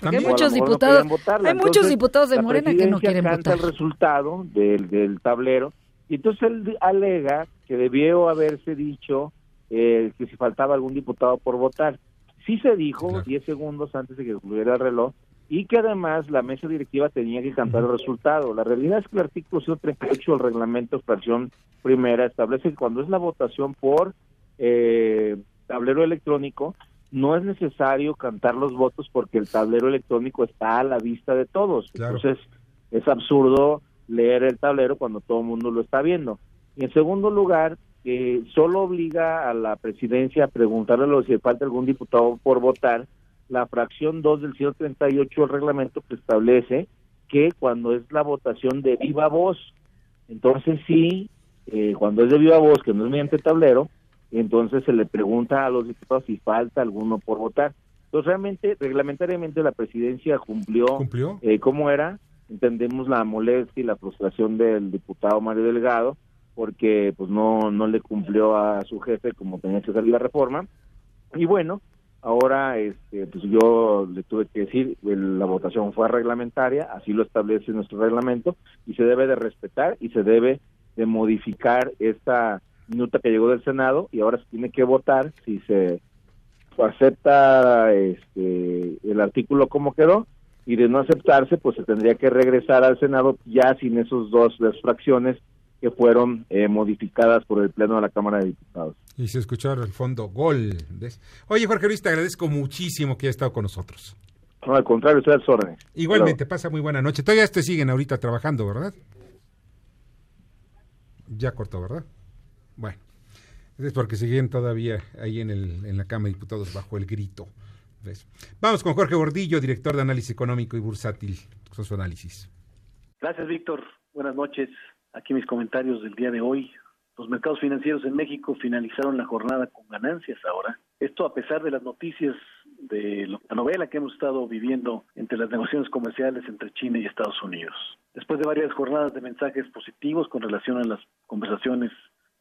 Porque hay muchos no diputados, votarla. hay muchos diputados de Morena que no quieren votar. el resultado del, del tablero y entonces él alega que debió haberse dicho eh, que si faltaba algún diputado por votar. Sí se dijo 10 segundos antes de que concluyera el reloj y que además la mesa directiva tenía que cantar el resultado. La realidad es que el artículo 138 del reglamento fracción primera establece que cuando es la votación por eh, tablero electrónico, no es necesario cantar los votos porque el tablero electrónico está a la vista de todos. Entonces, es absurdo leer el tablero cuando todo el mundo lo está viendo. Y en segundo lugar, eh, solo obliga a la presidencia a preguntarle a los- si falta algún diputado por votar la fracción 2 del 138 del reglamento que establece que cuando es la votación de viva voz, entonces sí, eh, cuando es de viva voz, que no es mediante tablero, entonces se le pregunta a los diputados si falta alguno por votar. Entonces realmente, reglamentariamente la presidencia cumplió, ¿Cumplió? eh, cómo era, entendemos la molestia y la frustración del diputado Mario Delgado, porque pues no, no le cumplió a su jefe como tenía que hacer la reforma. Y bueno, ahora este, pues yo le tuve que decir, la votación fue reglamentaria, así lo establece nuestro reglamento, y se debe de respetar y se debe de modificar esta minuta que llegó del Senado y ahora se tiene que votar si se acepta este, el artículo como quedó y de no aceptarse pues se tendría que regresar al Senado ya sin esos dos las fracciones que fueron eh, modificadas por el Pleno de la Cámara de Diputados. Y se escuchó al fondo gol. Oye, Jorge Luis, te agradezco muchísimo que hayas estado con nosotros. No, al contrario, estoy a órdenes. Igualmente, pasa muy buena noche. Todavía te siguen ahorita trabajando, ¿verdad? Ya cortó, ¿verdad? Bueno, es porque siguen todavía ahí en, el, en la Cámara de Diputados bajo el grito. ¿ves? Vamos con Jorge Gordillo, director de Análisis Económico y Bursátil, con su análisis. Gracias, Víctor. Buenas noches. Aquí mis comentarios del día de hoy. Los mercados financieros en México finalizaron la jornada con ganancias ahora. Esto a pesar de las noticias de la novela que hemos estado viviendo entre las negociaciones comerciales entre China y Estados Unidos. Después de varias jornadas de mensajes positivos con relación a las conversaciones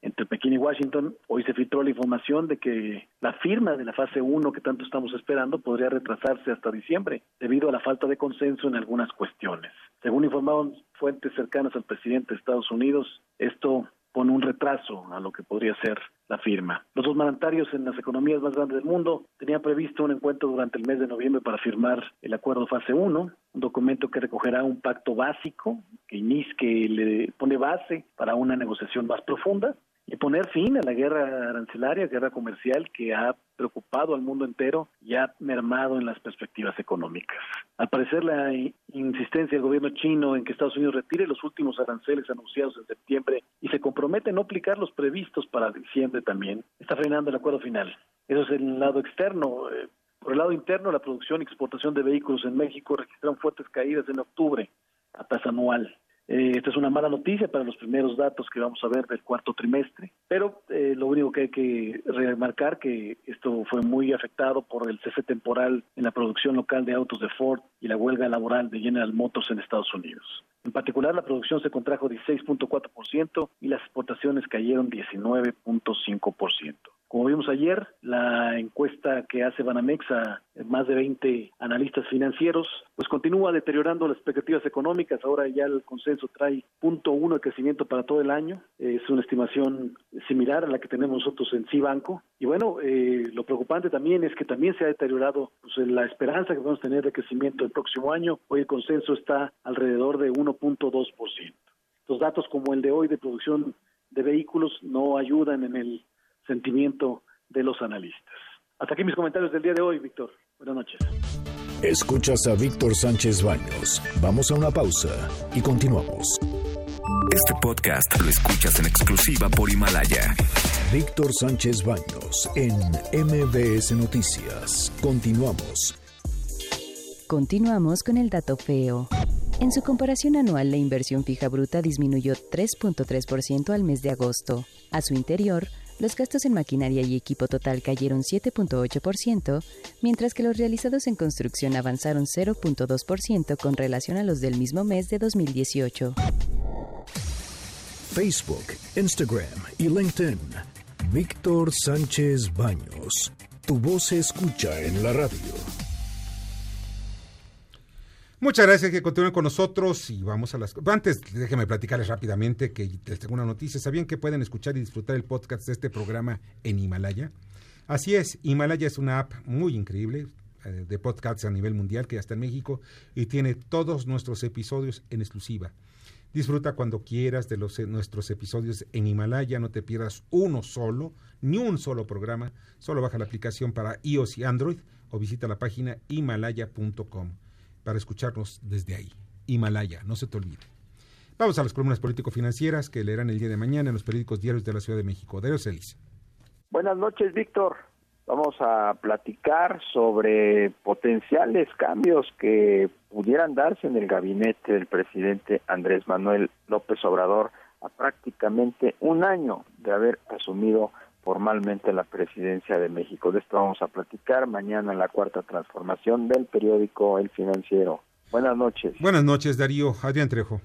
entre Pekín y Washington, hoy se filtró la información de que la firma de la fase 1 que tanto estamos esperando podría retrasarse hasta diciembre debido a la falta de consenso en algunas cuestiones. Según informaron fuentes cercanas al presidente de Estados Unidos, esto pone un retraso a lo que podría ser la firma. Los dos mandatarios en las economías más grandes del mundo tenían previsto un encuentro durante el mes de noviembre para firmar el acuerdo fase 1, un documento que recogerá un pacto básico que inicia, que le pone base para una negociación más profunda y poner fin a la guerra arancelaria, guerra comercial que ha preocupado al mundo entero y ha mermado en las perspectivas económicas. Al parecer, la insistencia del gobierno chino en que Estados Unidos retire los últimos aranceles anunciados en septiembre y se compromete a no aplicar los previstos para diciembre también, está frenando el acuerdo final. Eso es el lado externo. Eh, Por el lado interno, la producción y exportación de vehículos en México registraron fuertes caídas en octubre a tasa anual. Eh, esta es una mala noticia para los primeros datos que vamos a ver del cuarto trimestre, pero eh, lo único que hay que remarcar que esto fue muy afectado por el cese temporal en la producción local de autos de Ford y la huelga laboral de General Motors en Estados Unidos. En particular, la producción se contrajo 16.4% y las exportaciones cayeron 19.5%. Como vimos ayer, la encuesta que hace Banamex a más de 20 analistas financieros, pues continúa deteriorando las expectativas económicas. Ahora ya el consenso trae punto uno de crecimiento para todo el año. Es una estimación similar a la que tenemos nosotros en Cibanco. Y bueno, eh, lo preocupante también es que también se ha deteriorado pues, la esperanza que a tener de crecimiento el próximo año. Hoy el consenso está alrededor de 1.2%. Los datos como el de hoy de producción de vehículos no ayudan en el sentimiento de los analistas. Hasta aquí mis comentarios del día de hoy, Víctor. Buenas noches. Escuchas a Víctor Sánchez Baños. Vamos a una pausa y continuamos. Este podcast lo escuchas en exclusiva por Himalaya. Víctor Sánchez Baños en MBS Noticias. Continuamos. Continuamos con el dato feo. En su comparación anual, la inversión fija bruta disminuyó 3.3% al mes de agosto. A su interior, los gastos en maquinaria y equipo total cayeron 7.8%, mientras que los realizados en construcción avanzaron 0.2% con relación a los del mismo mes de 2018. Facebook, Instagram y LinkedIn. Víctor Sánchez Baños. Tu voz se escucha en la radio. Muchas gracias que continúen con nosotros y vamos a las... Antes, déjenme platicarles rápidamente que les tengo una noticia. ¿Sabían que pueden escuchar y disfrutar el podcast de este programa en Himalaya? Así es, Himalaya es una app muy increíble eh, de podcasts a nivel mundial que ya está en México y tiene todos nuestros episodios en exclusiva. Disfruta cuando quieras de los, eh, nuestros episodios en Himalaya, no te pierdas uno solo, ni un solo programa. Solo baja la aplicación para iOS y Android o visita la página himalaya.com para escucharnos desde ahí. Himalaya, no se te olvide. Vamos a las columnas político-financieras que leerán el día de mañana en los periódicos diarios de la Ciudad de México. Darío Celis. Buenas noches, Víctor. Vamos a platicar sobre potenciales cambios que pudieran darse en el gabinete del presidente Andrés Manuel López Obrador a prácticamente un año de haber asumido formalmente la presidencia de México. De esto vamos a platicar mañana en la cuarta transformación del periódico El Financiero. Buenas noches. Buenas noches, Darío. Adrián Trejo.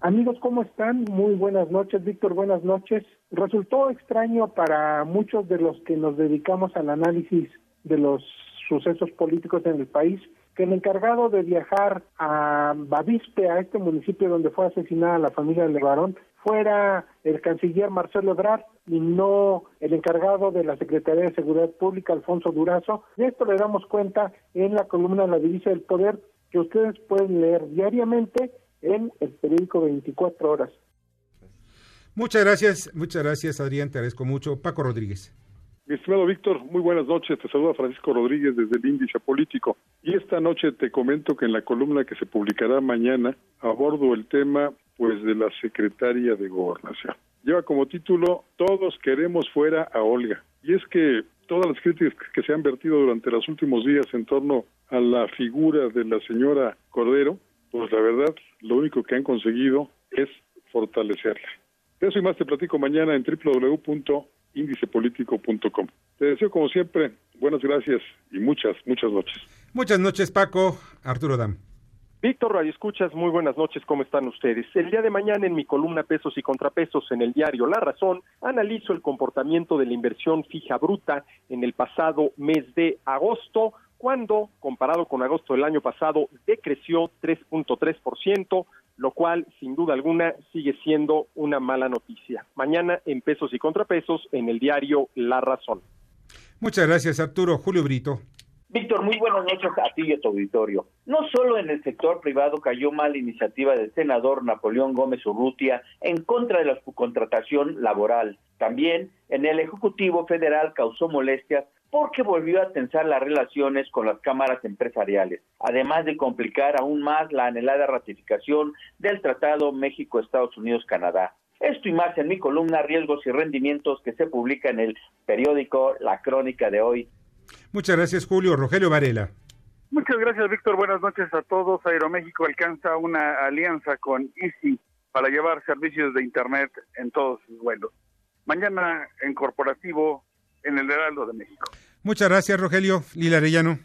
Amigos, ¿cómo están? Muy buenas noches, Víctor, buenas noches. Resultó extraño para muchos de los que nos dedicamos al análisis de los sucesos políticos en el país que el encargado de viajar a Bavispe, a este municipio donde fue asesinada la familia de Levarón, fuera el canciller Marcelo Ebrard y no el encargado de la Secretaría de Seguridad Pública, Alfonso Durazo. De esto le damos cuenta en la columna La Divisa del Poder, que ustedes pueden leer diariamente en el periódico 24 horas. Muchas gracias, muchas gracias, Adrián, te agradezco mucho. Paco Rodríguez. Mi estimado Víctor, muy buenas noches. Te saluda Francisco Rodríguez desde el Índice Político. Y esta noche te comento que en la columna que se publicará mañana abordo el tema pues de la secretaria de Gobernación. Lleva como título Todos queremos fuera a Olga. Y es que todas las críticas que se han vertido durante los últimos días en torno a la figura de la señora Cordero, pues la verdad, lo único que han conseguido es fortalecerla. Eso y más te platico mañana en www.indicepolitico.com. Te deseo como siempre buenas gracias y muchas, muchas noches. Muchas noches, Paco. Arturo Dam. Víctor Radio Escuchas, muy buenas noches, ¿cómo están ustedes? El día de mañana en mi columna Pesos y Contrapesos en el diario La Razón, analizo el comportamiento de la inversión fija bruta en el pasado mes de agosto, cuando, comparado con agosto del año pasado, decreció 3.3%, lo cual, sin duda alguna, sigue siendo una mala noticia. Mañana en Pesos y Contrapesos en el diario La Razón. Muchas gracias, Arturo. Julio Brito. Víctor, muy buenas noches a ti y a tu auditorio. No solo en el sector privado cayó mal la iniciativa del senador Napoleón Gómez Urrutia en contra de la subcontratación laboral, también en el Ejecutivo Federal causó molestias porque volvió a tensar las relaciones con las cámaras empresariales, además de complicar aún más la anhelada ratificación del Tratado México-Estados Unidos-Canadá. Esto y más en mi columna Riesgos y Rendimientos que se publica en el periódico La Crónica de hoy. Muchas gracias, Julio. Rogelio Varela. Muchas gracias, Víctor. Buenas noches a todos. Aeroméxico alcanza una alianza con Easy para llevar servicios de Internet en todos sus vuelos. Mañana en corporativo en el Heraldo de México. Muchas gracias, Rogelio. Lila Arellano.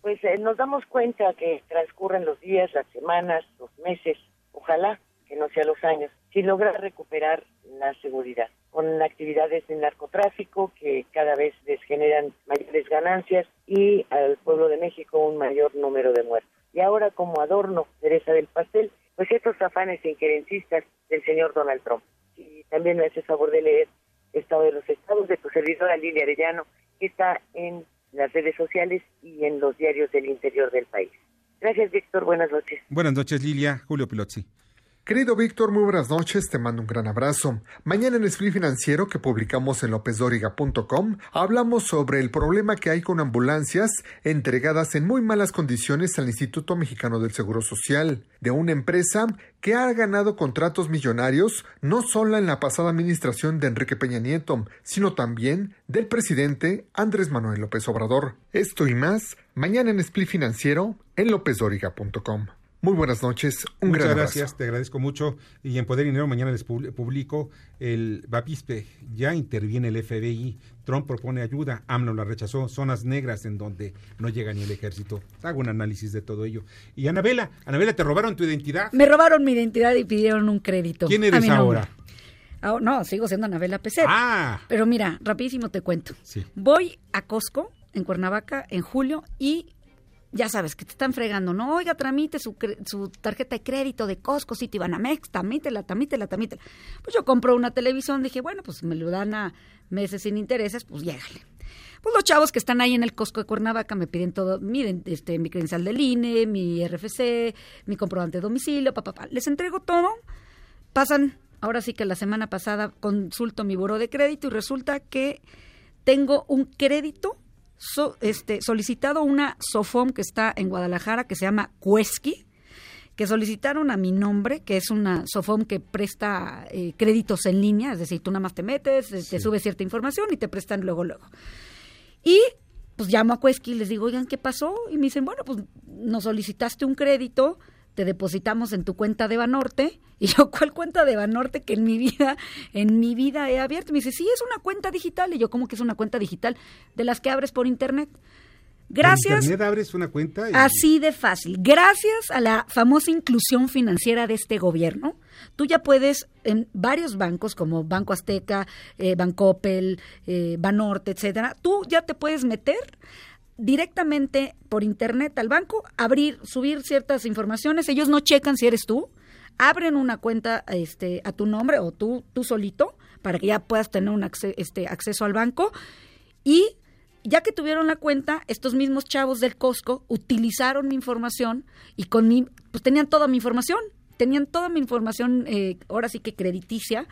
Pues eh, nos damos cuenta que transcurren los días, las semanas, los meses, ojalá que no sea los años, sin lograr recuperar la seguridad, con actividades de narcotráfico que cada vez les generan mayores ganancias y al pueblo de México un mayor número de muertos. Y ahora como adorno, cereza del pastel, pues estos afanes injerencistas del señor Donald Trump. Y también me hace favor de leer Estado de los Estados de tu servidora Lilia Arellano, que está en las redes sociales y en los diarios del interior del país. Gracias, Víctor. Buenas noches. Buenas noches, Lilia. Julio Pilotzi. Querido Víctor, muy buenas noches, te mando un gran abrazo. Mañana en Split Financiero que publicamos en lopezdoriga.com hablamos sobre el problema que hay con ambulancias entregadas en muy malas condiciones al Instituto Mexicano del Seguro Social, de una empresa que ha ganado contratos millonarios no solo en la pasada administración de Enrique Peña Nieto, sino también del presidente Andrés Manuel López Obrador. Esto y más mañana en Split Financiero en lopezdoriga.com. Muy buenas noches, un Muchas gran gracias, abrazo. te agradezco mucho. Y en Poder y Dinero mañana les pub- publico el Bapispe. Ya interviene el FBI. Trump propone ayuda, AMLO la rechazó. Zonas negras en donde no llega ni el ejército. Hago un análisis de todo ello. Y Anabela, Anabela, ¿te robaron tu identidad? Me robaron mi identidad y pidieron un crédito. ¿Quién eres ahora? Ah, no, sigo siendo Anabela Peset. Ah. Pero mira, rapidísimo te cuento. Sí. Voy a Costco, en Cuernavaca, en julio, y ya sabes que te están fregando, ¿no? Oiga, tramite su, tarjeta de crédito de Costco, Citibanamex, tramítela, tramítela, tramítela. Pues yo compro una televisión, dije, bueno, pues me lo dan a meses sin intereses, pues llégale. Pues los chavos que están ahí en el Costco de Cuernavaca me piden todo, miren, este, mi credencial del INE, mi RFC, mi comprobante de domicilio, papá, pa, les entrego todo, pasan, ahora sí que la semana pasada consulto mi buro de crédito y resulta que tengo un crédito so- este, solicitado una SOFOM que está en Guadalajara que se llama Cuesqui, que solicitaron a mi nombre, que es una SOFOM que presta eh, créditos en línea, es decir, tú nada más te metes, te subes cierta información y te prestan luego, luego. Y pues llamo a Cuesqui y les digo, oigan, ¿qué pasó? Y me dicen, bueno, pues nos solicitaste un crédito, te depositamos en tu cuenta de Banorte. Y yo, ¿cuál cuenta de Banorte que en mi vida, en mi vida he abierto? Y me dice, sí, es una cuenta digital. Y yo, ¿cómo que es una cuenta digital? De las que abres por internet. Gracias. Internet abres una cuenta y... Así de fácil. Gracias a la famosa inclusión financiera de este gobierno, tú ya puedes en varios bancos como Banco Azteca, eh, Bancoppel, eh, Banorte, etcétera, tú ya te puedes meter directamente por internet al banco, abrir, subir ciertas informaciones, ellos no checan si eres tú, abren una cuenta este, a tu nombre o tú, tú solito para que ya puedas tener un este, acceso al banco. Y ya que tuvieron la cuenta, estos mismos chavos del Costco utilizaron mi información y con mi, pues tenían toda mi información, tenían toda mi información, eh, ahora sí que crediticia,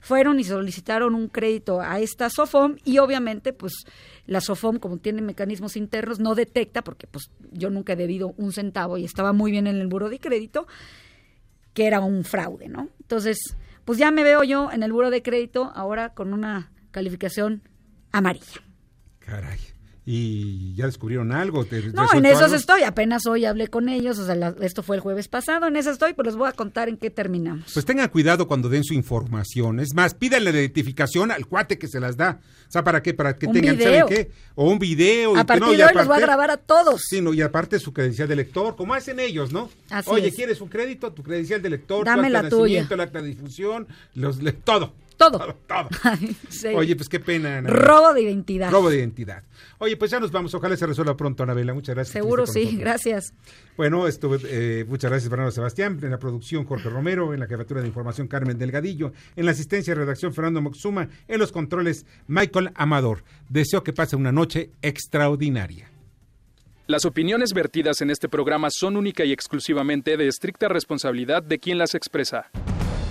fueron y solicitaron un crédito a esta SOFOM y obviamente pues la SOFOM como tiene mecanismos internos no detecta porque pues yo nunca he debido un centavo y estaba muy bien en el buro de crédito que era un fraude, ¿no? Entonces, pues ya me veo yo en el buro de crédito ahora con una calificación amarilla. Caray. ¿Y ya descubrieron algo? ¿Te No, en algo? estoy. Apenas hoy hablé con ellos. O sea, la- esto fue el jueves pasado. En eso estoy, pues les voy a contar en qué terminamos. Pues tengan cuidado cuando den su información. Es más, pídanle la identificación al cuate que se las da. O sea, ¿para qué? Para que Un tengan, video. ¿saben qué? O un video. y A que partir no, y de hoy los voy a grabar a todos. Sí, no, y aparte su credencial de lector, como hacen ellos, ¿no? Así Oye, es. ¿quieres un crédito? Tu credencial de lector, Dame tu la acta de tuya. el acta de difusión, los, le- todo. Todo. Todo. Sí. Oye, pues qué pena. Ana. Robo de identidad. Robo de identidad. Oye, pues ya nos vamos. Ojalá se resuelva pronto, Anabela. Muchas gracias. Seguro sí. nosotros. Gracias. Bueno, estuve, eh, muchas gracias Fernando Sebastián, en la producción Jorge Romero, en la jefatura de información Carmen Delgadillo, en la asistencia de redacción Fernando Moxuma, en los controles Michael Amador. Deseo que pase una noche extraordinaria. Las opiniones vertidas en este programa son única y exclusivamente de estricta responsabilidad de quien las expresa.